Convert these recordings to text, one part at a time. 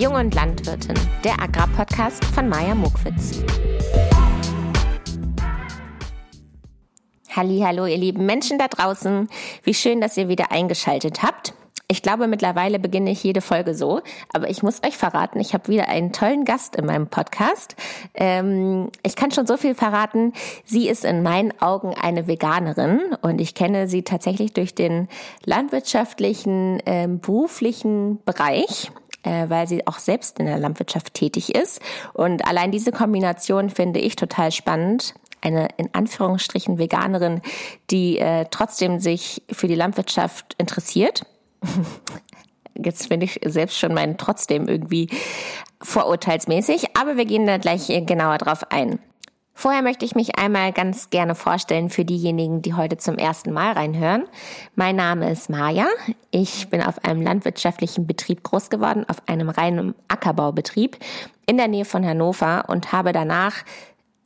Jung und Landwirtin, der Agrarpodcast von Maja Muckwitz. Hallo, ihr lieben Menschen da draußen. Wie schön, dass ihr wieder eingeschaltet habt. Ich glaube, mittlerweile beginne ich jede Folge so, aber ich muss euch verraten, ich habe wieder einen tollen Gast in meinem Podcast. Ähm, ich kann schon so viel verraten. Sie ist in meinen Augen eine Veganerin und ich kenne sie tatsächlich durch den landwirtschaftlichen, ähm, beruflichen Bereich äh, weil sie auch selbst in der Landwirtschaft tätig ist. Und allein diese Kombination finde ich total spannend eine in Anführungsstrichen Veganerin, die äh, trotzdem sich für die Landwirtschaft interessiert Jetzt finde ich selbst schon meinen trotzdem irgendwie vorurteilsmäßig, aber wir gehen da gleich genauer drauf ein. Vorher möchte ich mich einmal ganz gerne vorstellen für diejenigen, die heute zum ersten Mal reinhören. Mein Name ist Maja. Ich bin auf einem landwirtschaftlichen Betrieb groß geworden, auf einem reinen Ackerbaubetrieb in der Nähe von Hannover und habe danach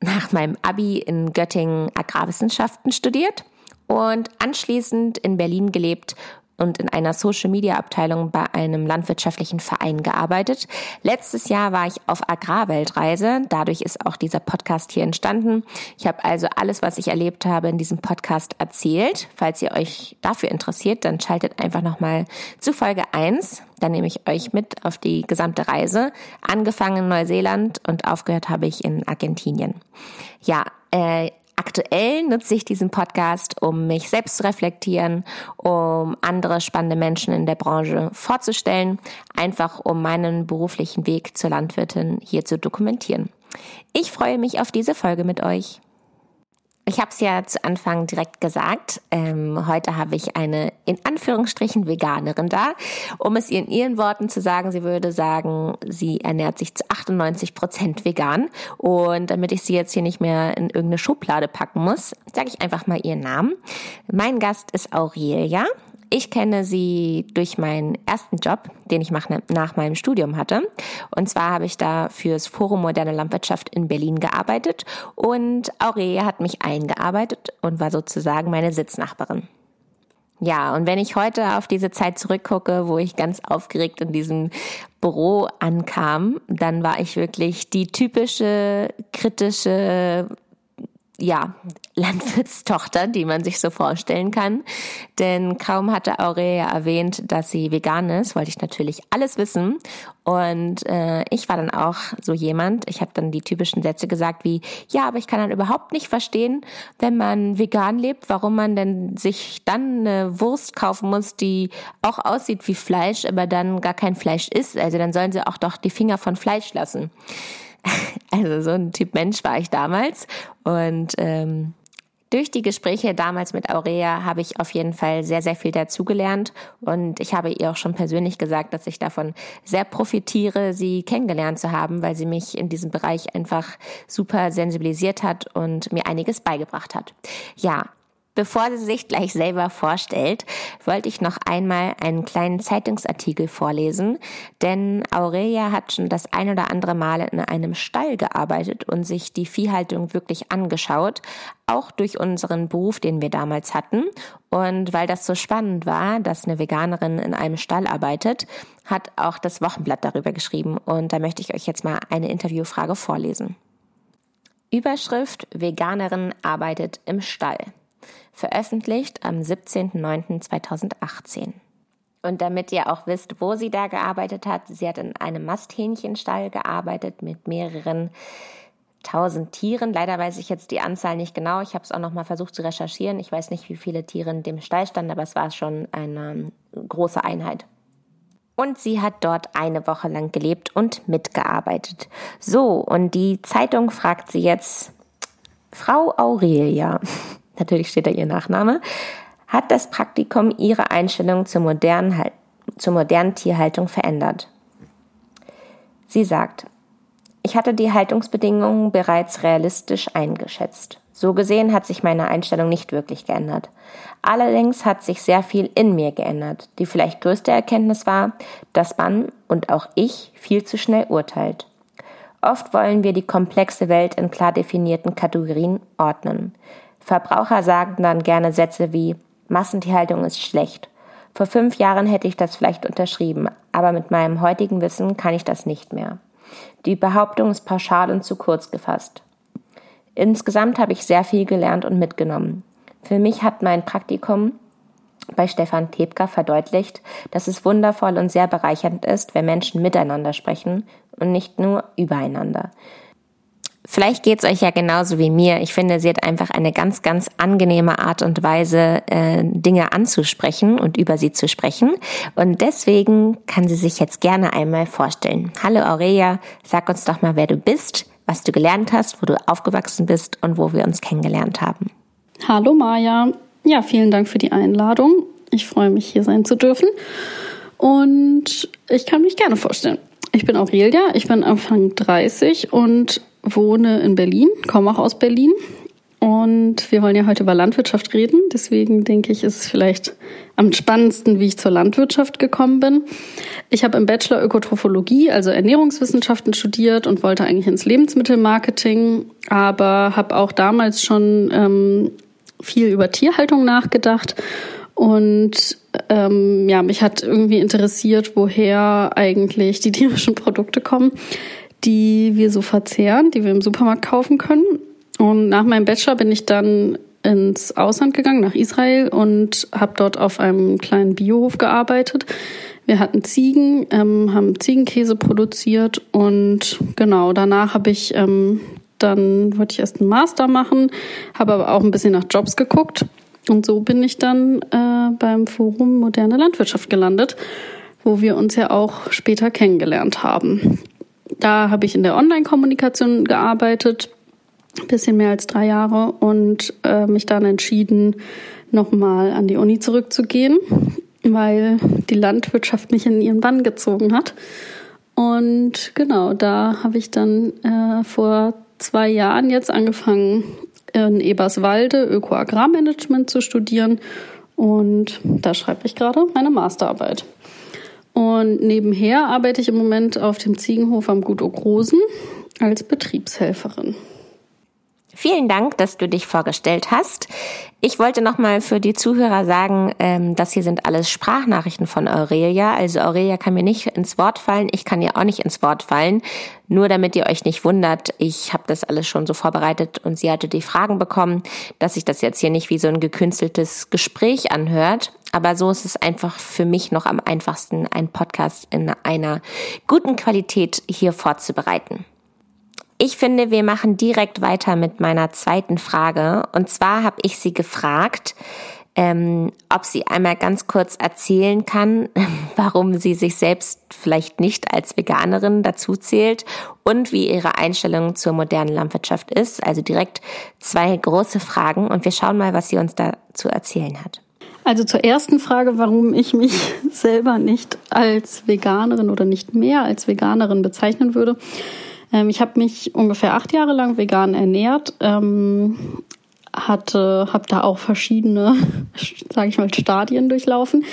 nach meinem Abi in Göttingen Agrarwissenschaften studiert und anschließend in Berlin gelebt und in einer Social Media Abteilung bei einem landwirtschaftlichen Verein gearbeitet. Letztes Jahr war ich auf Agrarweltreise. Dadurch ist auch dieser Podcast hier entstanden. Ich habe also alles, was ich erlebt habe, in diesem Podcast erzählt. Falls ihr euch dafür interessiert, dann schaltet einfach nochmal zu Folge 1. Dann nehme ich euch mit auf die gesamte Reise. Angefangen in Neuseeland und aufgehört habe ich in Argentinien. Ja, äh, Aktuell nutze ich diesen Podcast, um mich selbst zu reflektieren, um andere spannende Menschen in der Branche vorzustellen, einfach um meinen beruflichen Weg zur Landwirtin hier zu dokumentieren. Ich freue mich auf diese Folge mit euch. Ich habe es ja zu Anfang direkt gesagt. Ähm, heute habe ich eine in Anführungsstrichen Veganerin da. Um es ihr in ihren Worten zu sagen, sie würde sagen, sie ernährt sich zu 98 Prozent vegan. Und damit ich sie jetzt hier nicht mehr in irgendeine Schublade packen muss, sage ich einfach mal ihren Namen. Mein Gast ist Aurelia. Ich kenne sie durch meinen ersten Job, den ich nach meinem Studium hatte. Und zwar habe ich da fürs Forum Moderne Landwirtschaft in Berlin gearbeitet und Aurelia hat mich eingearbeitet und war sozusagen meine Sitznachbarin. Ja, und wenn ich heute auf diese Zeit zurückgucke, wo ich ganz aufgeregt in diesem Büro ankam, dann war ich wirklich die typische kritische ja, Landwirtstochter, die man sich so vorstellen kann. Denn kaum hatte Aurelia erwähnt, dass sie vegan ist, wollte ich natürlich alles wissen. Und äh, ich war dann auch so jemand, ich habe dann die typischen Sätze gesagt wie, ja, aber ich kann dann überhaupt nicht verstehen, wenn man vegan lebt, warum man denn sich dann eine Wurst kaufen muss, die auch aussieht wie Fleisch, aber dann gar kein Fleisch ist. Also dann sollen sie auch doch die Finger von Fleisch lassen. Also so ein Typ Mensch war ich damals. Und ähm, durch die Gespräche damals mit Aurea habe ich auf jeden Fall sehr, sehr viel dazugelernt. Und ich habe ihr auch schon persönlich gesagt, dass ich davon sehr profitiere, sie kennengelernt zu haben, weil sie mich in diesem Bereich einfach super sensibilisiert hat und mir einiges beigebracht hat. Ja, Bevor sie sich gleich selber vorstellt, wollte ich noch einmal einen kleinen Zeitungsartikel vorlesen, denn Aurelia hat schon das ein oder andere Mal in einem Stall gearbeitet und sich die Viehhaltung wirklich angeschaut, auch durch unseren Beruf, den wir damals hatten. Und weil das so spannend war, dass eine Veganerin in einem Stall arbeitet, hat auch das Wochenblatt darüber geschrieben. Und da möchte ich euch jetzt mal eine Interviewfrage vorlesen. Überschrift Veganerin arbeitet im Stall veröffentlicht am 17.09.2018. Und damit ihr auch wisst, wo sie da gearbeitet hat, sie hat in einem Masthähnchenstall gearbeitet mit mehreren tausend Tieren. Leider weiß ich jetzt die Anzahl nicht genau. Ich habe es auch noch mal versucht zu recherchieren. Ich weiß nicht, wie viele Tiere in dem Stall standen, aber es war schon eine große Einheit. Und sie hat dort eine Woche lang gelebt und mitgearbeitet. So, und die Zeitung fragt sie jetzt, Frau Aurelia, natürlich steht da ihr Nachname, hat das Praktikum ihre Einstellung zur modernen, zur modernen Tierhaltung verändert. Sie sagt, ich hatte die Haltungsbedingungen bereits realistisch eingeschätzt. So gesehen hat sich meine Einstellung nicht wirklich geändert. Allerdings hat sich sehr viel in mir geändert. Die vielleicht größte Erkenntnis war, dass man und auch ich viel zu schnell urteilt. Oft wollen wir die komplexe Welt in klar definierten Kategorien ordnen. Verbraucher sagen dann gerne Sätze wie Massentierhaltung ist schlecht. Vor fünf Jahren hätte ich das vielleicht unterschrieben, aber mit meinem heutigen Wissen kann ich das nicht mehr. Die Behauptung ist pauschal und zu kurz gefasst. Insgesamt habe ich sehr viel gelernt und mitgenommen. Für mich hat mein Praktikum bei Stefan Tebka verdeutlicht, dass es wundervoll und sehr bereichernd ist, wenn Menschen miteinander sprechen und nicht nur übereinander. Vielleicht geht's euch ja genauso wie mir. Ich finde, sie hat einfach eine ganz, ganz angenehme Art und Weise, äh, Dinge anzusprechen und über sie zu sprechen. Und deswegen kann sie sich jetzt gerne einmal vorstellen. Hallo Aurelia, sag uns doch mal, wer du bist, was du gelernt hast, wo du aufgewachsen bist und wo wir uns kennengelernt haben. Hallo Maja. Ja, vielen Dank für die Einladung. Ich freue mich, hier sein zu dürfen. Und ich kann mich gerne vorstellen. Ich bin Aurelia, ich bin Anfang 30 und wohne in Berlin, komme auch aus Berlin. Und wir wollen ja heute über Landwirtschaft reden. Deswegen denke ich, ist es vielleicht am spannendsten, wie ich zur Landwirtschaft gekommen bin. Ich habe im Bachelor Ökotrophologie, also Ernährungswissenschaften studiert und wollte eigentlich ins Lebensmittelmarketing, aber habe auch damals schon ähm, viel über Tierhaltung nachgedacht und ähm, ja, mich hat irgendwie interessiert, woher eigentlich die tierischen Produkte kommen die wir so verzehren, die wir im Supermarkt kaufen können. Und nach meinem Bachelor bin ich dann ins Ausland gegangen, nach Israel und habe dort auf einem kleinen Biohof gearbeitet. Wir hatten Ziegen, ähm, haben Ziegenkäse produziert und genau danach habe ich ähm, dann wollte ich erst einen Master machen, habe aber auch ein bisschen nach Jobs geguckt und so bin ich dann äh, beim Forum Moderne Landwirtschaft gelandet, wo wir uns ja auch später kennengelernt haben. Da habe ich in der Online-Kommunikation gearbeitet, bisschen mehr als drei Jahre und äh, mich dann entschieden, nochmal an die Uni zurückzugehen, weil die Landwirtschaft mich in ihren Bann gezogen hat. Und genau, da habe ich dann äh, vor zwei Jahren jetzt angefangen, in Eberswalde Öko-Agrarmanagement zu studieren. Und da schreibe ich gerade meine Masterarbeit. Und nebenher arbeite ich im Moment auf dem Ziegenhof am Gut Ogrosen als Betriebshelferin. Vielen Dank, dass du dich vorgestellt hast. Ich wollte nochmal für die Zuhörer sagen, ähm, das hier sind alles Sprachnachrichten von Aurelia. Also Aurelia kann mir nicht ins Wort fallen, ich kann ihr auch nicht ins Wort fallen. Nur damit ihr euch nicht wundert, ich habe das alles schon so vorbereitet und sie hatte die Fragen bekommen, dass sich das jetzt hier nicht wie so ein gekünsteltes Gespräch anhört. Aber so ist es einfach für mich noch am einfachsten, einen Podcast in einer guten Qualität hier vorzubereiten. Ich finde, wir machen direkt weiter mit meiner zweiten Frage. Und zwar habe ich sie gefragt, ähm, ob sie einmal ganz kurz erzählen kann, warum sie sich selbst vielleicht nicht als Veganerin dazu zählt und wie ihre Einstellung zur modernen Landwirtschaft ist. Also direkt zwei große Fragen und wir schauen mal, was sie uns da zu erzählen hat. Also zur ersten Frage, warum ich mich selber nicht als Veganerin oder nicht mehr als Veganerin bezeichnen würde. Ähm, ich habe mich ungefähr acht Jahre lang vegan ernährt, ähm, hatte, habe da auch verschiedene, sage ich mal, Stadien durchlaufen.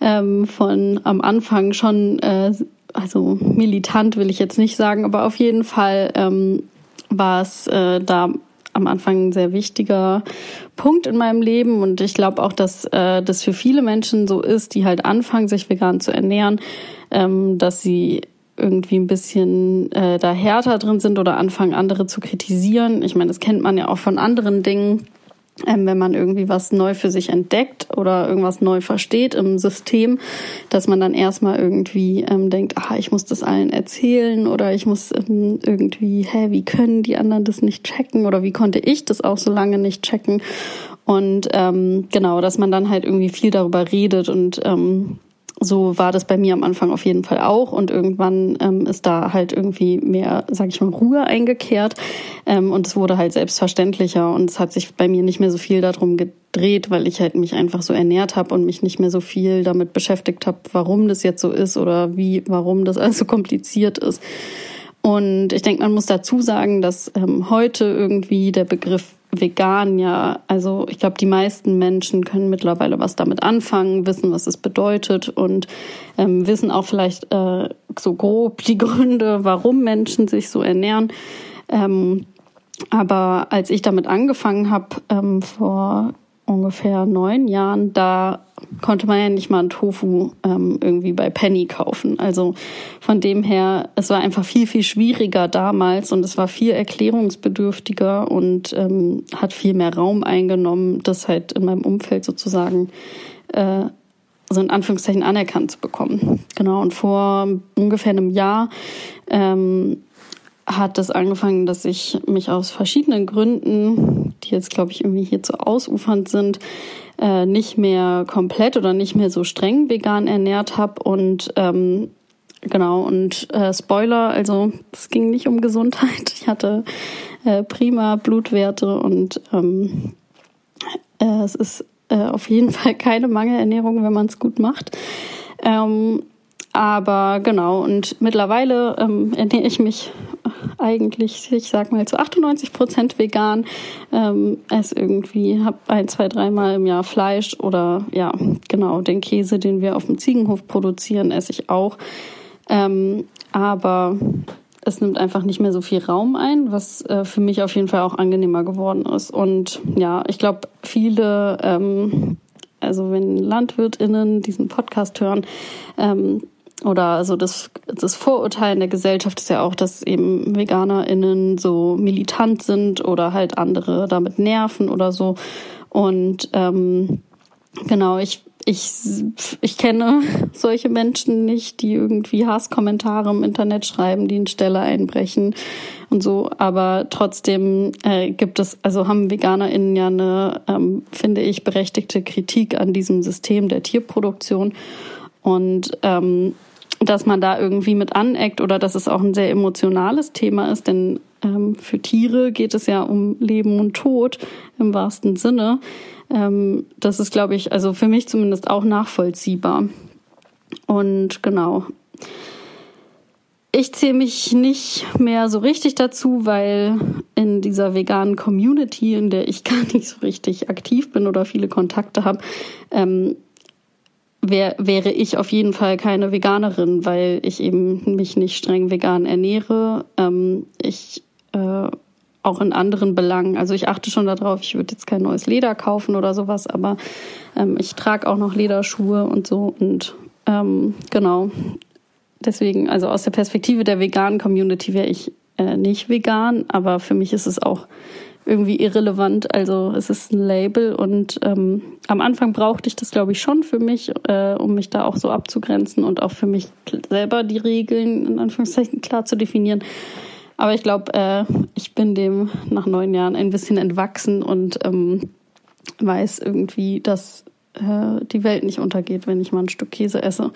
Ähm, von am Anfang schon, äh, also militant will ich jetzt nicht sagen, aber auf jeden Fall ähm, war es äh, da am Anfang ein sehr wichtiger Punkt in meinem Leben und ich glaube auch, dass äh, das für viele Menschen so ist, die halt anfangen, sich vegan zu ernähren, ähm, dass sie irgendwie ein bisschen äh, da härter drin sind oder anfangen, andere zu kritisieren. Ich meine, das kennt man ja auch von anderen Dingen. Ähm, wenn man irgendwie was neu für sich entdeckt oder irgendwas neu versteht im System, dass man dann erstmal irgendwie ähm, denkt, ah, ich muss das allen erzählen oder ich muss ähm, irgendwie, hä, wie können die anderen das nicht checken oder wie konnte ich das auch so lange nicht checken? Und ähm, genau, dass man dann halt irgendwie viel darüber redet und ähm, so war das bei mir am Anfang auf jeden Fall auch und irgendwann ähm, ist da halt irgendwie mehr, sag ich mal, Ruhe eingekehrt ähm, und es wurde halt selbstverständlicher und es hat sich bei mir nicht mehr so viel darum gedreht, weil ich halt mich einfach so ernährt habe und mich nicht mehr so viel damit beschäftigt habe, warum das jetzt so ist oder wie, warum das alles so kompliziert ist. Und ich denke, man muss dazu sagen, dass ähm, heute irgendwie der Begriff vegan ja, also ich glaube, die meisten Menschen können mittlerweile was damit anfangen, wissen, was es bedeutet und ähm, wissen auch vielleicht äh, so grob die Gründe, warum Menschen sich so ernähren. Ähm, aber als ich damit angefangen habe, ähm, vor ungefähr neun Jahren, da konnte man ja nicht mal einen Tofu ähm, irgendwie bei Penny kaufen. Also von dem her, es war einfach viel, viel schwieriger damals und es war viel erklärungsbedürftiger und ähm, hat viel mehr Raum eingenommen, das halt in meinem Umfeld sozusagen äh, so in Anführungszeichen anerkannt zu bekommen. Genau, und vor ungefähr einem Jahr ähm, hat es angefangen, dass ich mich aus verschiedenen Gründen, die jetzt glaube ich irgendwie hier zu ausufernd sind, äh, nicht mehr komplett oder nicht mehr so streng vegan ernährt habe und ähm, genau und äh, Spoiler, also es ging nicht um Gesundheit. Ich hatte äh, prima Blutwerte und ähm, äh, es ist äh, auf jeden Fall keine Mangelernährung, wenn man es gut macht. Ähm, aber genau, und mittlerweile ähm, ernähre ich mich eigentlich, ich sag mal, zu 98 Prozent vegan. Ähm, esse irgendwie, habe ein, zwei, dreimal im Jahr Fleisch oder ja, genau, den Käse, den wir auf dem Ziegenhof produzieren, esse ich auch. Ähm, aber es nimmt einfach nicht mehr so viel Raum ein, was äh, für mich auf jeden Fall auch angenehmer geworden ist. Und ja, ich glaube, viele, ähm, also wenn LandwirtInnen diesen Podcast hören, ähm, oder also das, das Vorurteil in der Gesellschaft ist ja auch, dass eben VeganerInnen so militant sind oder halt andere damit nerven oder so. Und ähm, genau, ich, ich, ich kenne solche Menschen nicht, die irgendwie Hasskommentare im Internet schreiben, die in Stelle einbrechen und so. Aber trotzdem äh, gibt es, also haben VeganerInnen ja eine, ähm, finde ich, berechtigte Kritik an diesem System der Tierproduktion. Und ähm, dass man da irgendwie mit aneckt oder dass es auch ein sehr emotionales Thema ist, denn ähm, für Tiere geht es ja um Leben und Tod im wahrsten Sinne. Ähm, das ist, glaube ich, also für mich zumindest auch nachvollziehbar. Und genau. Ich zähle mich nicht mehr so richtig dazu, weil in dieser veganen Community, in der ich gar nicht so richtig aktiv bin oder viele Kontakte habe, ähm, wär, wäre ich auf jeden Fall keine Veganerin, weil ich eben mich nicht streng vegan ernähre. Ähm, ich äh, auch in anderen Belangen. Also ich achte schon darauf, ich würde jetzt kein neues Leder kaufen oder sowas, aber ähm, ich trage auch noch Lederschuhe und so und ähm, genau. Deswegen, also aus der Perspektive der veganen Community wäre ich äh, nicht vegan, aber für mich ist es auch irgendwie irrelevant. Also es ist ein Label und ähm, am Anfang brauchte ich das, glaube ich, schon für mich, äh, um mich da auch so abzugrenzen und auch für mich selber die Regeln in Anführungszeichen klar zu definieren. Aber ich glaube, äh, ich bin dem nach neun Jahren ein bisschen entwachsen und ähm, weiß irgendwie, dass äh, die Welt nicht untergeht, wenn ich mal ein Stück Käse esse.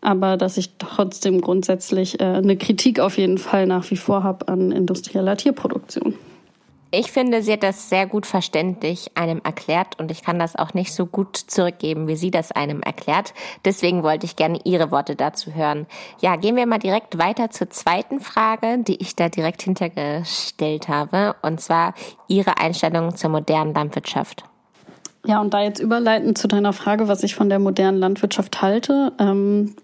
Aber dass ich trotzdem grundsätzlich äh, eine Kritik auf jeden Fall nach wie vor habe an industrieller Tierproduktion. Ich finde, sie hat das sehr gut verständlich einem erklärt und ich kann das auch nicht so gut zurückgeben, wie sie das einem erklärt. Deswegen wollte ich gerne Ihre Worte dazu hören. Ja, gehen wir mal direkt weiter zur zweiten Frage, die ich da direkt hintergestellt habe, und zwar Ihre Einstellung zur modernen Landwirtschaft. Ja, und da jetzt überleitend zu deiner Frage, was ich von der modernen Landwirtschaft halte, ähm,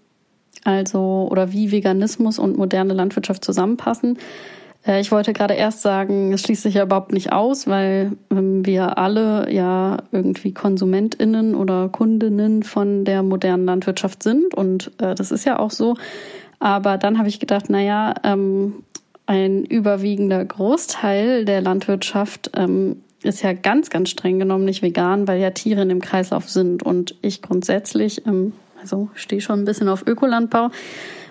also oder wie Veganismus und moderne Landwirtschaft zusammenpassen ich wollte gerade erst sagen, es schließt sich ja überhaupt nicht aus, weil ähm, wir alle ja irgendwie KonsumentInnen oder Kundinnen von der modernen Landwirtschaft sind und äh, das ist ja auch so. Aber dann habe ich gedacht, naja, ähm, ein überwiegender Großteil der Landwirtschaft ähm, ist ja ganz, ganz streng genommen nicht vegan, weil ja Tiere in dem Kreislauf sind. Und ich grundsätzlich, also stehe schon ein bisschen auf Ökolandbau,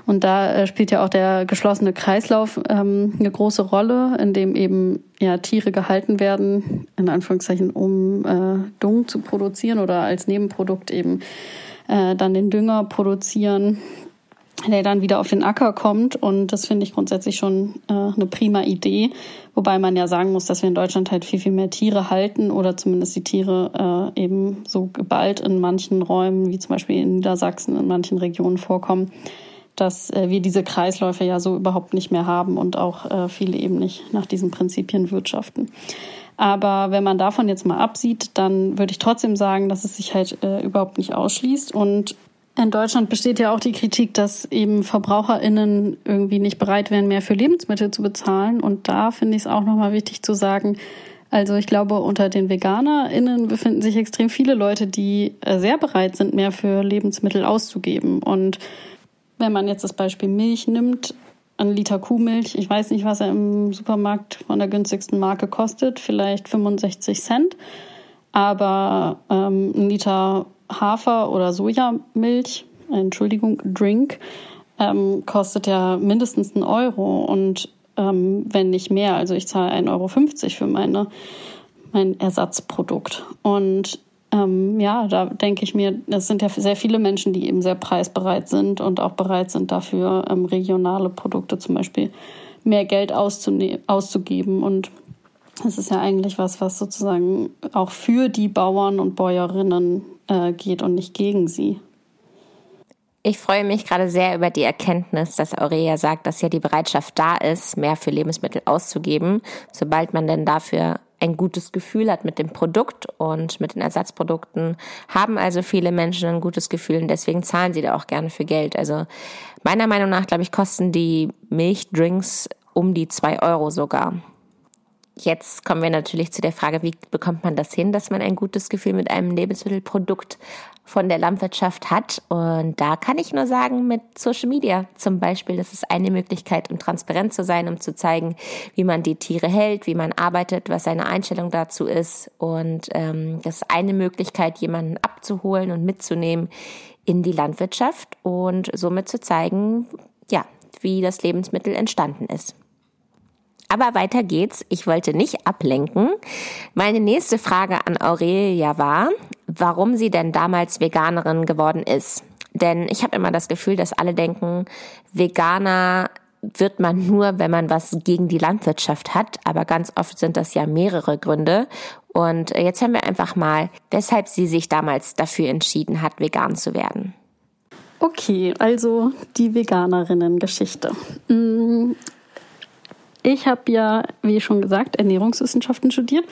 und da äh, spielt ja auch der geschlossene Kreislauf ähm, eine große Rolle, in dem eben ja Tiere gehalten werden, in Anführungszeichen, um äh, Dung zu produzieren oder als Nebenprodukt eben äh, dann den Dünger produzieren, der dann wieder auf den Acker kommt. Und das finde ich grundsätzlich schon äh, eine prima Idee. Wobei man ja sagen muss, dass wir in Deutschland halt viel, viel mehr Tiere halten oder zumindest die Tiere äh, eben so geballt in manchen Räumen, wie zum Beispiel in Niedersachsen, in manchen Regionen vorkommen dass äh, wir diese Kreisläufe ja so überhaupt nicht mehr haben und auch äh, viele eben nicht nach diesen Prinzipien wirtschaften. Aber wenn man davon jetzt mal absieht, dann würde ich trotzdem sagen, dass es sich halt äh, überhaupt nicht ausschließt. Und in Deutschland besteht ja auch die Kritik, dass eben VerbraucherInnen irgendwie nicht bereit wären, mehr für Lebensmittel zu bezahlen. Und da finde ich es auch nochmal wichtig zu sagen, Also ich glaube, unter den VeganerInnen befinden sich extrem viele Leute, die äh, sehr bereit sind, mehr für Lebensmittel auszugeben. Und wenn man jetzt das Beispiel Milch nimmt, ein Liter Kuhmilch, ich weiß nicht, was er im Supermarkt von der günstigsten Marke kostet, vielleicht 65 Cent. Aber ähm, ein Liter Hafer- oder Sojamilch, Entschuldigung, Drink, ähm, kostet ja mindestens einen Euro und ähm, wenn nicht mehr. Also ich zahle 1,50 Euro für meine, mein Ersatzprodukt. Und ähm, ja, da denke ich mir, es sind ja sehr viele Menschen, die eben sehr preisbereit sind und auch bereit sind dafür, ähm, regionale Produkte zum Beispiel mehr Geld auszugeben. Und es ist ja eigentlich was, was sozusagen auch für die Bauern und Bäuerinnen äh, geht und nicht gegen sie. Ich freue mich gerade sehr über die Erkenntnis, dass Aurelia sagt, dass ja die Bereitschaft da ist, mehr für Lebensmittel auszugeben, sobald man denn dafür ein gutes Gefühl hat mit dem Produkt und mit den Ersatzprodukten, haben also viele Menschen ein gutes Gefühl und deswegen zahlen sie da auch gerne für Geld. Also meiner Meinung nach, glaube ich, kosten die Milchdrinks um die zwei Euro sogar. Jetzt kommen wir natürlich zu der Frage, wie bekommt man das hin, dass man ein gutes Gefühl mit einem Lebensmittelprodukt von der Landwirtschaft hat. Und da kann ich nur sagen, mit Social Media zum Beispiel, das ist eine Möglichkeit, um transparent zu sein, um zu zeigen, wie man die Tiere hält, wie man arbeitet, was seine Einstellung dazu ist. Und ähm, das ist eine Möglichkeit, jemanden abzuholen und mitzunehmen in die Landwirtschaft und somit zu zeigen, ja, wie das Lebensmittel entstanden ist. Aber weiter geht's. Ich wollte nicht ablenken. Meine nächste Frage an Aurelia war, warum sie denn damals Veganerin geworden ist. Denn ich habe immer das Gefühl, dass alle denken, Veganer wird man nur, wenn man was gegen die Landwirtschaft hat. Aber ganz oft sind das ja mehrere Gründe. Und jetzt hören wir einfach mal, weshalb sie sich damals dafür entschieden hat, vegan zu werden. Okay, also die Veganerinnen-Geschichte. Mm, ich habe ja, wie schon gesagt, Ernährungswissenschaften studiert.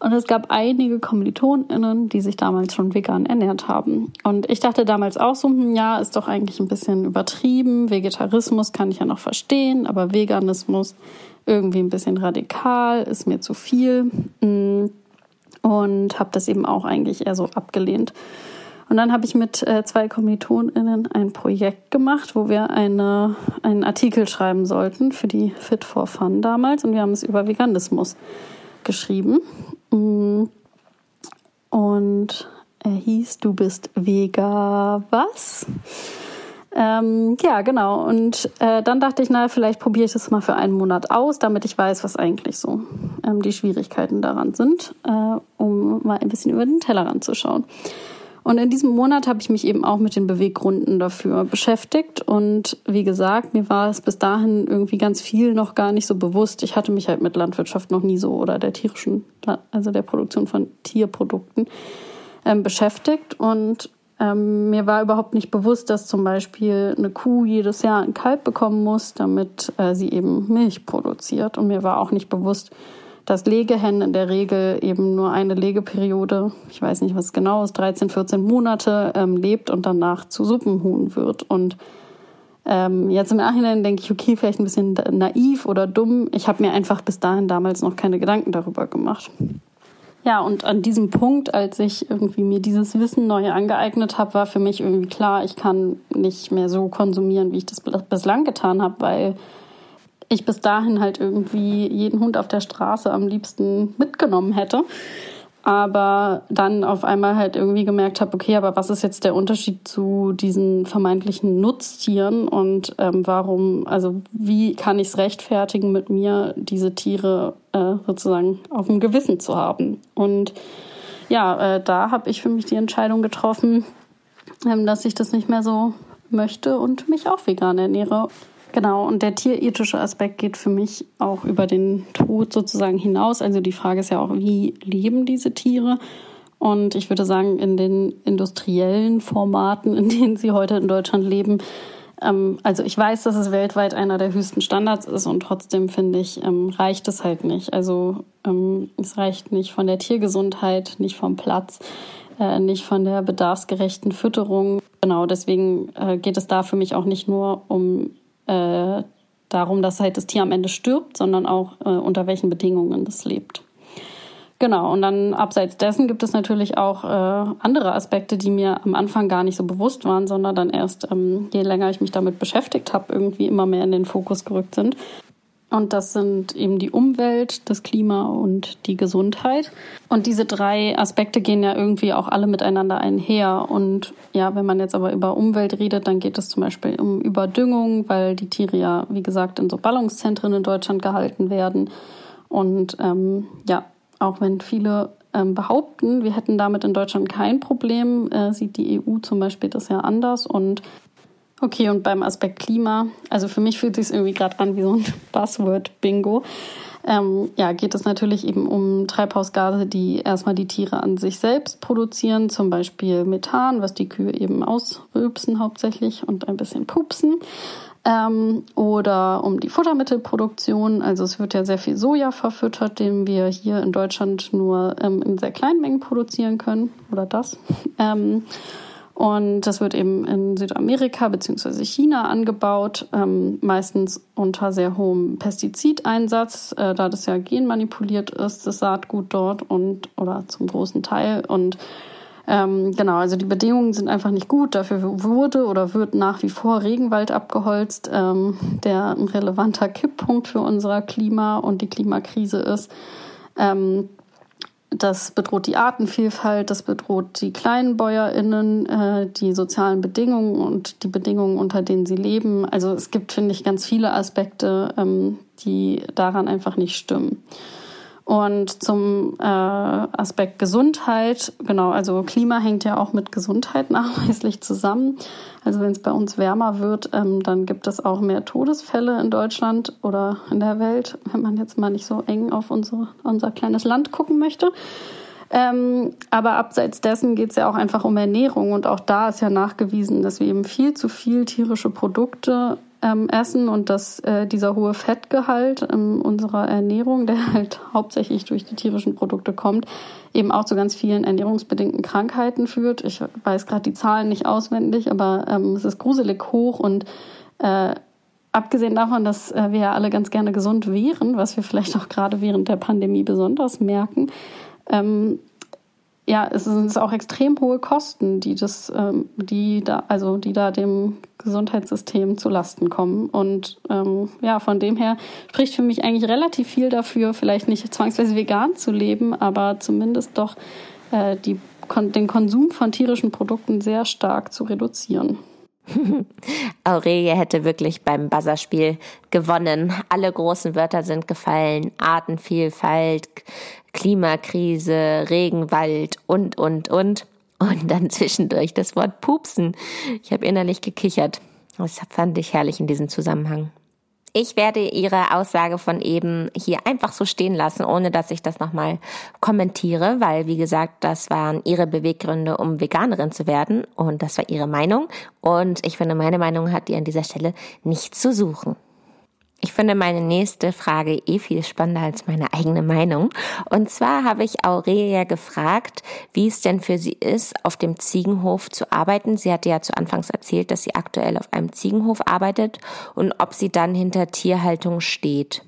Und es gab einige KommilitonInnen, die sich damals schon vegan ernährt haben. Und ich dachte damals auch so, hm, ja, ist doch eigentlich ein bisschen übertrieben. Vegetarismus kann ich ja noch verstehen, aber Veganismus irgendwie ein bisschen radikal, ist mir zu viel. Mm, und habe das eben auch eigentlich eher so abgelehnt. Und dann habe ich mit äh, zwei KommilitonInnen ein Projekt gemacht, wo wir eine, einen Artikel schreiben sollten für die Fit for Fun damals. Und wir haben es über Veganismus geschrieben. Mm. Und er hieß Du bist Vega was? Ähm, ja, genau. Und äh, dann dachte ich, na, vielleicht probiere ich das mal für einen Monat aus, damit ich weiß, was eigentlich so ähm, die Schwierigkeiten daran sind, äh, um mal ein bisschen über den Tellerrand zu schauen. Und in diesem Monat habe ich mich eben auch mit den Beweggründen dafür beschäftigt. Und wie gesagt, mir war es bis dahin irgendwie ganz viel noch gar nicht so bewusst. Ich hatte mich halt mit Landwirtschaft noch nie so oder der tierischen, also der Produktion von Tierprodukten ähm, beschäftigt. Und ähm, mir war überhaupt nicht bewusst, dass zum Beispiel eine Kuh jedes Jahr ein Kalb bekommen muss, damit äh, sie eben Milch produziert. Und mir war auch nicht bewusst, dass Legehennen in der Regel eben nur eine Legeperiode, ich weiß nicht, was genau ist, 13, 14 Monate ähm, lebt und danach zu Suppenhuhn wird. Und ähm, jetzt im Nachhinein denke ich, okay, vielleicht ein bisschen naiv oder dumm. Ich habe mir einfach bis dahin damals noch keine Gedanken darüber gemacht. Ja, und an diesem Punkt, als ich irgendwie mir dieses Wissen neu angeeignet habe, war für mich irgendwie klar, ich kann nicht mehr so konsumieren, wie ich das bislang getan habe, weil ich bis dahin halt irgendwie jeden Hund auf der Straße am liebsten mitgenommen hätte. Aber dann auf einmal halt irgendwie gemerkt habe, okay, aber was ist jetzt der Unterschied zu diesen vermeintlichen Nutztieren und ähm, warum, also wie kann ich es rechtfertigen, mit mir diese Tiere äh, sozusagen auf dem Gewissen zu haben? Und ja, äh, da habe ich für mich die Entscheidung getroffen, ähm, dass ich das nicht mehr so möchte und mich auch vegan ernähre. Genau, und der tierethische Aspekt geht für mich auch über den Tod sozusagen hinaus. Also die Frage ist ja auch, wie leben diese Tiere? Und ich würde sagen, in den industriellen Formaten, in denen sie heute in Deutschland leben, ähm, also ich weiß, dass es weltweit einer der höchsten Standards ist und trotzdem finde ich, ähm, reicht es halt nicht. Also ähm, es reicht nicht von der Tiergesundheit, nicht vom Platz, äh, nicht von der bedarfsgerechten Fütterung. Genau, deswegen äh, geht es da für mich auch nicht nur um äh, darum, dass halt das Tier am Ende stirbt, sondern auch äh, unter welchen Bedingungen das lebt. Genau, und dann abseits dessen gibt es natürlich auch äh, andere Aspekte, die mir am Anfang gar nicht so bewusst waren, sondern dann erst, ähm, je länger ich mich damit beschäftigt habe, irgendwie immer mehr in den Fokus gerückt sind. Und das sind eben die Umwelt, das Klima und die Gesundheit. Und diese drei Aspekte gehen ja irgendwie auch alle miteinander einher. Und ja, wenn man jetzt aber über Umwelt redet, dann geht es zum Beispiel um Überdüngung, weil die Tiere ja, wie gesagt, in so Ballungszentren in Deutschland gehalten werden. Und ähm, ja, auch wenn viele ähm, behaupten, wir hätten damit in Deutschland kein Problem, äh, sieht die EU zum Beispiel das ja anders. Und okay, und beim Aspekt Klima, also für mich fühlt es sich irgendwie gerade an wie so ein Buzzword-Bingo. Ähm, ja, geht es natürlich eben um Treibhausgase, die erstmal die Tiere an sich selbst produzieren, zum Beispiel Methan, was die Kühe eben ausrülpsen hauptsächlich und ein bisschen pupsen ähm, oder um die Futtermittelproduktion. Also es wird ja sehr viel Soja verfüttert, den wir hier in Deutschland nur ähm, in sehr kleinen Mengen produzieren können oder das. Und das wird eben in Südamerika bzw. China angebaut, ähm, meistens unter sehr hohem Pestizideinsatz, äh, da das ja genmanipuliert ist, das Saatgut dort und oder zum großen Teil und ähm, genau, also die Bedingungen sind einfach nicht gut. Dafür wurde oder wird nach wie vor Regenwald abgeholzt, ähm, der ein relevanter Kipppunkt für unser Klima und die Klimakrise ist. Ähm, das bedroht die Artenvielfalt, das bedroht die kleinen BäuerInnen, äh, die sozialen Bedingungen und die Bedingungen, unter denen sie leben. Also es gibt, finde ich, ganz viele Aspekte, ähm, die daran einfach nicht stimmen. Und zum äh, Aspekt Gesundheit, genau, also Klima hängt ja auch mit Gesundheit nachweislich zusammen. Also wenn es bei uns wärmer wird, ähm, dann gibt es auch mehr Todesfälle in Deutschland oder in der Welt, wenn man jetzt mal nicht so eng auf unsere, unser kleines Land gucken möchte. Ähm, aber abseits dessen geht es ja auch einfach um Ernährung und auch da ist ja nachgewiesen, dass wir eben viel zu viel tierische Produkte ähm, essen und dass äh, dieser hohe Fettgehalt in unserer Ernährung, der halt hauptsächlich durch die tierischen Produkte kommt, eben auch zu ganz vielen ernährungsbedingten Krankheiten führt. Ich weiß gerade die Zahlen nicht auswendig, aber ähm, es ist gruselig hoch und äh, abgesehen davon, dass äh, wir ja alle ganz gerne gesund wären, was wir vielleicht auch gerade während der Pandemie besonders merken, ähm, ja, es sind auch extrem hohe Kosten, die das, ähm, die da, also die da dem Gesundheitssystem zu Lasten kommen. Und ähm, ja, von dem her spricht für mich eigentlich relativ viel dafür, vielleicht nicht zwangsweise vegan zu leben, aber zumindest doch äh, die, den Konsum von tierischen Produkten sehr stark zu reduzieren. Aurelie hätte wirklich beim Buzzerspiel gewonnen. Alle großen Wörter sind gefallen. Artenvielfalt, Klimakrise, Regenwald und, und, und. Und dann zwischendurch das Wort Pupsen. Ich habe innerlich gekichert. Das fand ich herrlich in diesem Zusammenhang. Ich werde Ihre Aussage von eben hier einfach so stehen lassen, ohne dass ich das nochmal kommentiere, weil, wie gesagt, das waren Ihre Beweggründe, um Veganerin zu werden und das war Ihre Meinung. Und ich finde, meine Meinung hat die an dieser Stelle nichts zu suchen. Ich finde meine nächste Frage eh viel spannender als meine eigene Meinung. Und zwar habe ich Aurelia gefragt, wie es denn für sie ist, auf dem Ziegenhof zu arbeiten. Sie hatte ja zu Anfangs erzählt, dass sie aktuell auf einem Ziegenhof arbeitet und ob sie dann hinter Tierhaltung steht.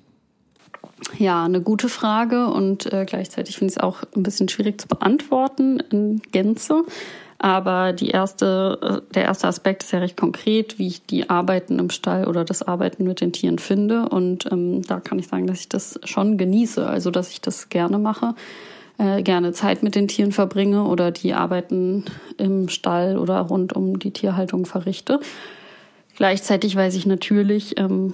Ja, eine gute Frage und äh, gleichzeitig finde ich es auch ein bisschen schwierig zu beantworten in Gänze. Aber die erste, äh, der erste Aspekt ist ja recht konkret, wie ich die Arbeiten im Stall oder das Arbeiten mit den Tieren finde. Und ähm, da kann ich sagen, dass ich das schon genieße, also dass ich das gerne mache, äh, gerne Zeit mit den Tieren verbringe oder die Arbeiten im Stall oder rund um die Tierhaltung verrichte. Gleichzeitig weiß ich natürlich, ähm,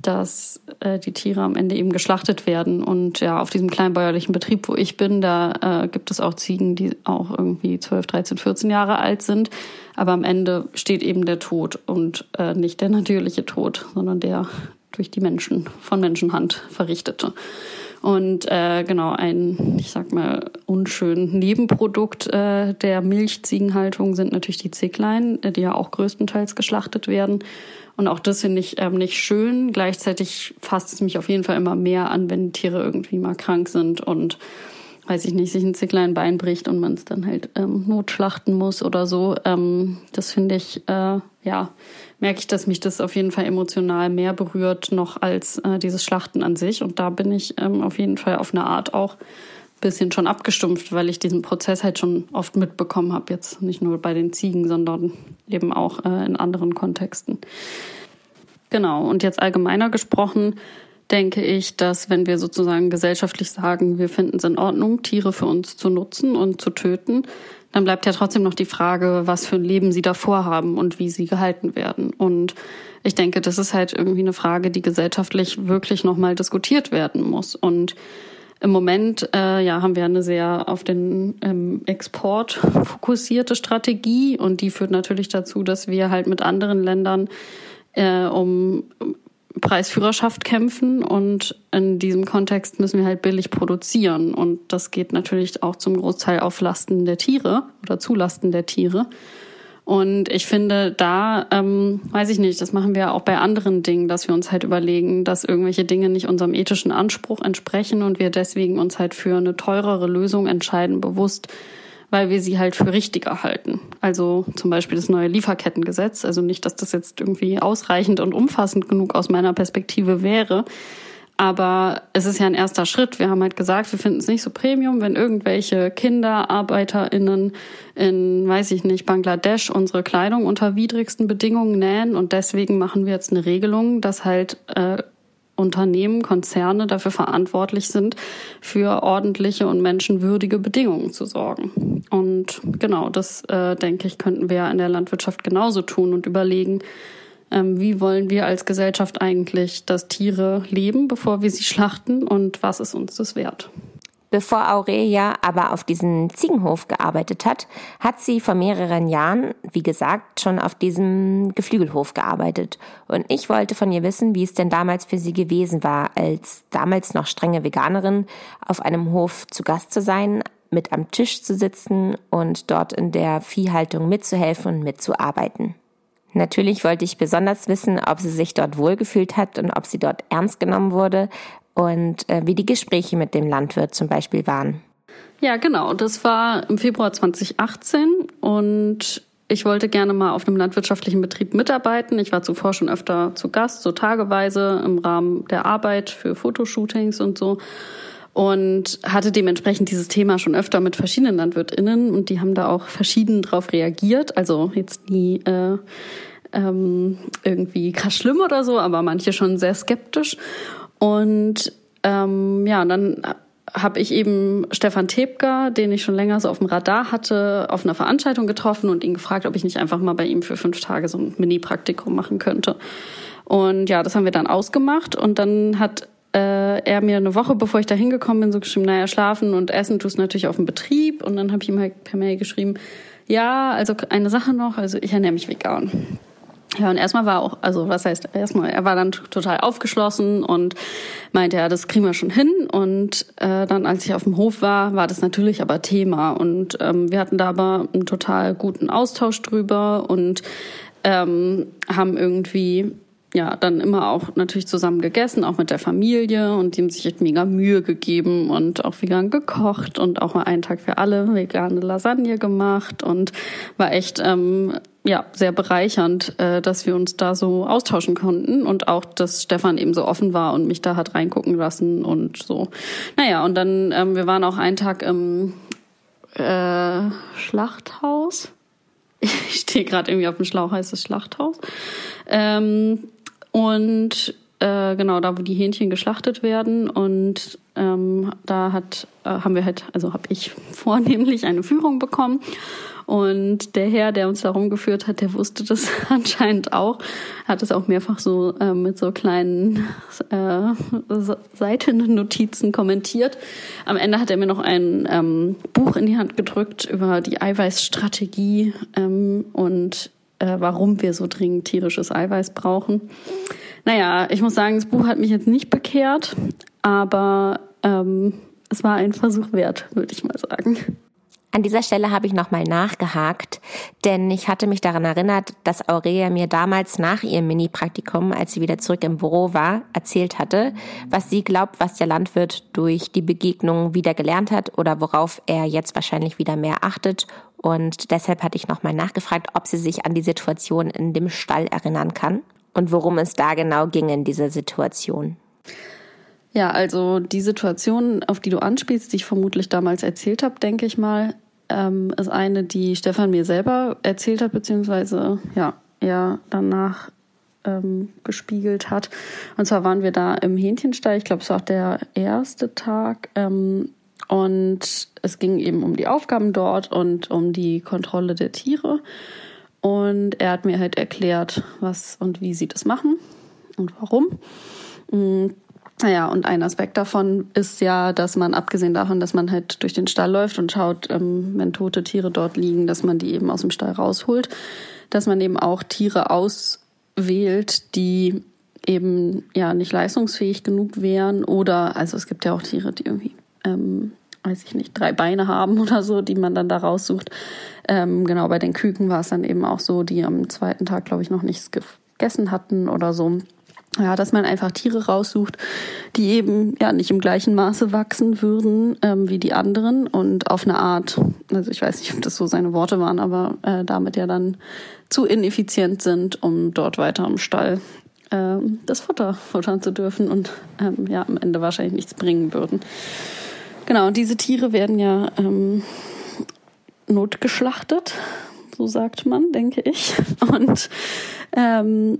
dass äh, die Tiere am Ende eben geschlachtet werden. Und ja, auf diesem kleinbäuerlichen Betrieb, wo ich bin, da äh, gibt es auch Ziegen, die auch irgendwie 12, 13, 14 Jahre alt sind. Aber am Ende steht eben der Tod und äh, nicht der natürliche Tod, sondern der durch die Menschen, von Menschenhand verrichtete. Und äh, genau, ein, ich sag mal, unschön Nebenprodukt äh, der Milchziegenhaltung sind natürlich die Zicklein, äh, die ja auch größtenteils geschlachtet werden. Und auch das finde ich ähm, nicht schön. Gleichzeitig fasst es mich auf jeden Fall immer mehr an, wenn Tiere irgendwie mal krank sind und weiß ich nicht, sich ein Zicklein Bein bricht und man es dann halt ähm, notschlachten muss oder so. Ähm, das finde ich, äh, ja, merke ich, dass mich das auf jeden Fall emotional mehr berührt noch als äh, dieses Schlachten an sich. Und da bin ich ähm, auf jeden Fall auf eine Art auch bisschen schon abgestumpft, weil ich diesen Prozess halt schon oft mitbekommen habe. Jetzt nicht nur bei den Ziegen, sondern eben auch äh, in anderen Kontexten. Genau, und jetzt allgemeiner gesprochen, denke ich, dass wenn wir sozusagen gesellschaftlich sagen, wir finden es in Ordnung, Tiere für uns zu nutzen und zu töten, dann bleibt ja trotzdem noch die Frage, was für ein Leben sie davor haben und wie sie gehalten werden. Und ich denke, das ist halt irgendwie eine Frage, die gesellschaftlich wirklich nochmal diskutiert werden muss. Und im Moment äh, ja, haben wir eine sehr auf den ähm, Export fokussierte Strategie und die führt natürlich dazu, dass wir halt mit anderen Ländern äh, um Preisführerschaft kämpfen und in diesem Kontext müssen wir halt billig produzieren und das geht natürlich auch zum Großteil auf Lasten der Tiere oder zulasten der Tiere. Und ich finde, da ähm, weiß ich nicht, das machen wir auch bei anderen Dingen, dass wir uns halt überlegen, dass irgendwelche Dinge nicht unserem ethischen Anspruch entsprechen und wir deswegen uns halt für eine teurere Lösung entscheiden, bewusst, weil wir sie halt für richtiger halten. Also zum Beispiel das neue Lieferkettengesetz. Also nicht, dass das jetzt irgendwie ausreichend und umfassend genug aus meiner Perspektive wäre. Aber es ist ja ein erster Schritt. Wir haben halt gesagt, wir finden es nicht so Premium, wenn irgendwelche Kinder, ArbeiterInnen in, weiß ich nicht, Bangladesch unsere Kleidung unter widrigsten Bedingungen nähen. Und deswegen machen wir jetzt eine Regelung, dass halt äh, Unternehmen, Konzerne dafür verantwortlich sind, für ordentliche und menschenwürdige Bedingungen zu sorgen. Und genau, das äh, denke ich, könnten wir in der Landwirtschaft genauso tun und überlegen, ähm, wie wollen wir als Gesellschaft eigentlich, dass Tiere leben, bevor wir sie schlachten und was ist uns das wert? Bevor Aurelia aber auf diesen Ziegenhof gearbeitet hat, hat sie vor mehreren Jahren, wie gesagt, schon auf diesem Geflügelhof gearbeitet. Und ich wollte von ihr wissen, wie es denn damals für sie gewesen war, als damals noch strenge Veganerin auf einem Hof zu Gast zu sein, mit am Tisch zu sitzen und dort in der Viehhaltung mitzuhelfen und mitzuarbeiten. Natürlich wollte ich besonders wissen, ob sie sich dort wohlgefühlt hat und ob sie dort ernst genommen wurde, und äh, wie die Gespräche mit dem Landwirt zum Beispiel waren. Ja, genau. Das war im Februar 2018 und ich wollte gerne mal auf einem landwirtschaftlichen Betrieb mitarbeiten. Ich war zuvor schon öfter zu Gast, so tageweise im Rahmen der Arbeit für Fotoshootings und so. Und hatte dementsprechend dieses Thema schon öfter mit verschiedenen LandwirtInnen und die haben da auch verschieden drauf reagiert. Also jetzt nie äh, ähm, irgendwie krass schlimm oder so, aber manche schon sehr skeptisch. Und ähm, ja, und dann habe ich eben Stefan Tebker, den ich schon länger so auf dem Radar hatte, auf einer Veranstaltung getroffen und ihn gefragt, ob ich nicht einfach mal bei ihm für fünf Tage so ein Mini-Praktikum machen könnte. Und ja, das haben wir dann ausgemacht und dann hat äh, er mir eine Woche, bevor ich da hingekommen bin, so geschrieben, naja, schlafen und essen tust natürlich auf dem Betrieb. Und dann habe ich ihm halt per Mail geschrieben, ja, also eine Sache noch, also ich ernähre mich vegan. Ja, und erstmal war auch, also was heißt erstmal, er war dann total aufgeschlossen und meinte, ja, das kriegen wir schon hin. Und äh, dann, als ich auf dem Hof war, war das natürlich aber Thema. Und ähm, wir hatten da aber einen total guten Austausch drüber und ähm, haben irgendwie ja, dann immer auch natürlich zusammen gegessen, auch mit der Familie und die haben sich echt mega Mühe gegeben und auch vegan gekocht und auch mal einen Tag für alle vegane Lasagne gemacht und war echt ähm, ja sehr bereichernd, äh, dass wir uns da so austauschen konnten und auch, dass Stefan eben so offen war und mich da hat reingucken lassen und so. Naja, und dann, ähm, wir waren auch einen Tag im äh, Schlachthaus. Ich stehe gerade irgendwie auf dem Schlauch, heißt es Schlachthaus. Ähm, und äh, genau da, wo die Hähnchen geschlachtet werden. Und ähm, da hat, äh, haben wir halt, also habe ich vornehmlich eine Führung bekommen. Und der Herr, der uns da rumgeführt hat, der wusste das anscheinend auch, hat es auch mehrfach so äh, mit so kleinen äh, Seitennotizen kommentiert. Am Ende hat er mir noch ein ähm, Buch in die Hand gedrückt über die Eiweißstrategie ähm, und äh, warum wir so dringend tierisches Eiweiß brauchen. Naja, ich muss sagen, das Buch hat mich jetzt nicht bekehrt, aber ähm, es war ein Versuch wert, würde ich mal sagen. An dieser Stelle habe ich nochmal nachgehakt, denn ich hatte mich daran erinnert, dass Aurelia mir damals nach ihrem Mini-Praktikum, als sie wieder zurück im Büro war, erzählt hatte, was sie glaubt, was der Landwirt durch die Begegnung wieder gelernt hat oder worauf er jetzt wahrscheinlich wieder mehr achtet. Und deshalb hatte ich nochmal nachgefragt, ob sie sich an die Situation in dem Stall erinnern kann und worum es da genau ging in dieser Situation. Ja, also die Situation, auf die du anspielst, die ich vermutlich damals erzählt habe, denke ich mal, ähm, ist eine, die Stefan mir selber erzählt hat, beziehungsweise ja, er danach ähm, gespiegelt hat. Und zwar waren wir da im Hähnchenstall, ich glaube, es war auch der erste Tag. Ähm, und es ging eben um die Aufgaben dort und um die Kontrolle der Tiere. Und er hat mir halt erklärt, was und wie sie das machen und warum. Naja, und ein Aspekt davon ist ja, dass man, abgesehen davon, dass man halt durch den Stall läuft und schaut, ähm, wenn tote Tiere dort liegen, dass man die eben aus dem Stall rausholt, dass man eben auch Tiere auswählt, die eben ja nicht leistungsfähig genug wären oder, also es gibt ja auch Tiere, die irgendwie ähm, weiß ich nicht, drei Beine haben oder so, die man dann da raussucht. Ähm, genau, bei den Küken war es dann eben auch so, die am zweiten Tag, glaube ich, noch nichts gegessen hatten oder so. Ja, dass man einfach Tiere raussucht, die eben ja nicht im gleichen Maße wachsen würden ähm, wie die anderen und auf eine Art, also ich weiß nicht, ob das so seine Worte waren, aber äh, damit ja dann zu ineffizient sind, um dort weiter im Stall ähm, das Futter futtern zu dürfen und ähm, ja am Ende wahrscheinlich nichts bringen würden. Genau, und diese Tiere werden ja ähm, notgeschlachtet, so sagt man, denke ich. Und ähm,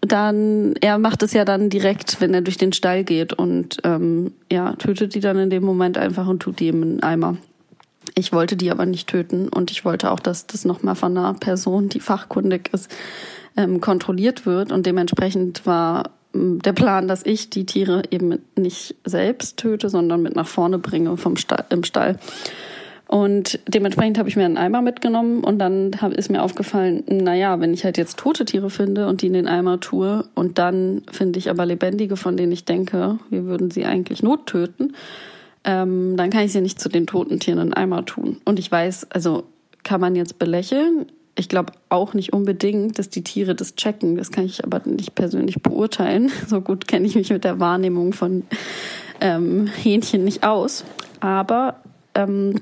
dann, er macht es ja dann direkt, wenn er durch den Stall geht und ähm, ja, tötet die dann in dem Moment einfach und tut die im Eimer. Ich wollte die aber nicht töten und ich wollte auch, dass das nochmal von einer Person, die fachkundig ist, ähm, kontrolliert wird und dementsprechend war der Plan, dass ich die Tiere eben nicht selbst töte, sondern mit nach vorne bringe vom Stall, im Stall. Und dementsprechend habe ich mir einen Eimer mitgenommen und dann ist mir aufgefallen, naja, wenn ich halt jetzt tote Tiere finde und die in den Eimer tue und dann finde ich aber lebendige, von denen ich denke, wir würden sie eigentlich nottöten, ähm, dann kann ich sie nicht zu den toten Tieren in den Eimer tun. Und ich weiß, also kann man jetzt belächeln, ich glaube auch nicht unbedingt, dass die Tiere das checken. Das kann ich aber nicht persönlich beurteilen. So gut kenne ich mich mit der Wahrnehmung von ähm, Hähnchen nicht aus. Aber ähm,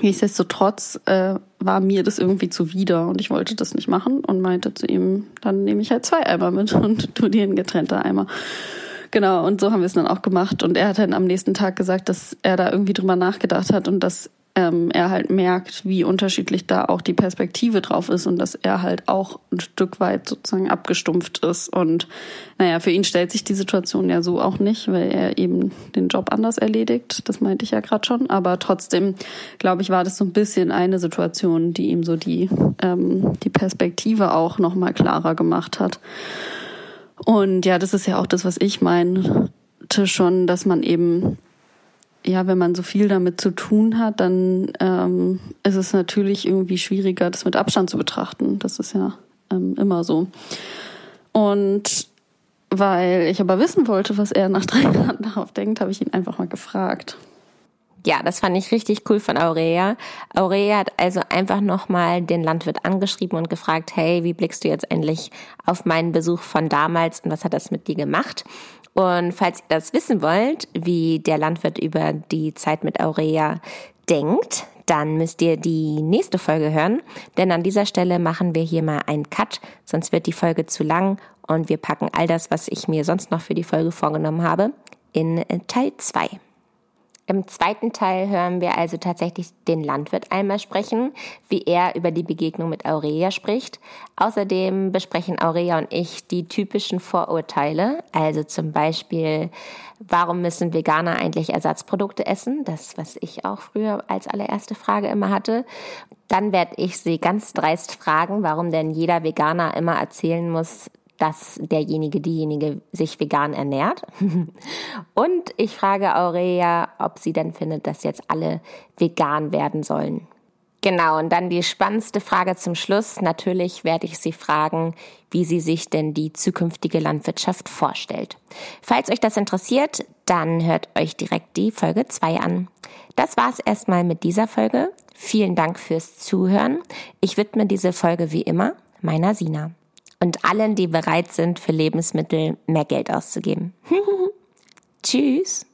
nichtsdestotrotz äh, war mir das irgendwie zuwider und ich wollte das nicht machen und meinte zu ihm, dann nehme ich halt zwei Eimer mit und tu dir ein getrennter Eimer. Genau, und so haben wir es dann auch gemacht. Und er hat dann am nächsten Tag gesagt, dass er da irgendwie drüber nachgedacht hat und dass ähm, er halt merkt, wie unterschiedlich da auch die Perspektive drauf ist und dass er halt auch ein Stück weit sozusagen abgestumpft ist. Und naja, für ihn stellt sich die Situation ja so auch nicht, weil er eben den Job anders erledigt. Das meinte ich ja gerade schon. Aber trotzdem, glaube ich, war das so ein bisschen eine Situation, die ihm so die, ähm, die Perspektive auch nochmal klarer gemacht hat. Und ja, das ist ja auch das, was ich meinte schon, dass man eben ja, wenn man so viel damit zu tun hat, dann ähm, ist es natürlich irgendwie schwieriger, das mit Abstand zu betrachten. Das ist ja ähm, immer so. Und weil ich aber wissen wollte, was er nach drei Jahren darauf denkt, habe ich ihn einfach mal gefragt. Ja, das fand ich richtig cool von Aurea. Aurea hat also einfach nochmal den Landwirt angeschrieben und gefragt, hey, wie blickst du jetzt endlich auf meinen Besuch von damals und was hat das mit dir gemacht? Und falls ihr das wissen wollt, wie der Landwirt über die Zeit mit Aurea denkt, dann müsst ihr die nächste Folge hören, denn an dieser Stelle machen wir hier mal einen Cut, sonst wird die Folge zu lang und wir packen all das, was ich mir sonst noch für die Folge vorgenommen habe, in Teil 2. Im zweiten Teil hören wir also tatsächlich den Landwirt einmal sprechen, wie er über die Begegnung mit Aurelia spricht. Außerdem besprechen Aurelia und ich die typischen Vorurteile, also zum Beispiel, warum müssen Veganer eigentlich Ersatzprodukte essen? Das, was ich auch früher als allererste Frage immer hatte. Dann werde ich sie ganz dreist fragen, warum denn jeder Veganer immer erzählen muss, dass derjenige, diejenige sich vegan ernährt. Und ich frage Aurelia, ob sie denn findet, dass jetzt alle vegan werden sollen. Genau, und dann die spannendste Frage zum Schluss. Natürlich werde ich Sie fragen, wie sie sich denn die zukünftige Landwirtschaft vorstellt. Falls euch das interessiert, dann hört euch direkt die Folge 2 an. Das war's erstmal mit dieser Folge. Vielen Dank fürs Zuhören. Ich widme diese Folge wie immer meiner Sina und allen, die bereit sind, für Lebensmittel mehr Geld auszugeben. Tschüss.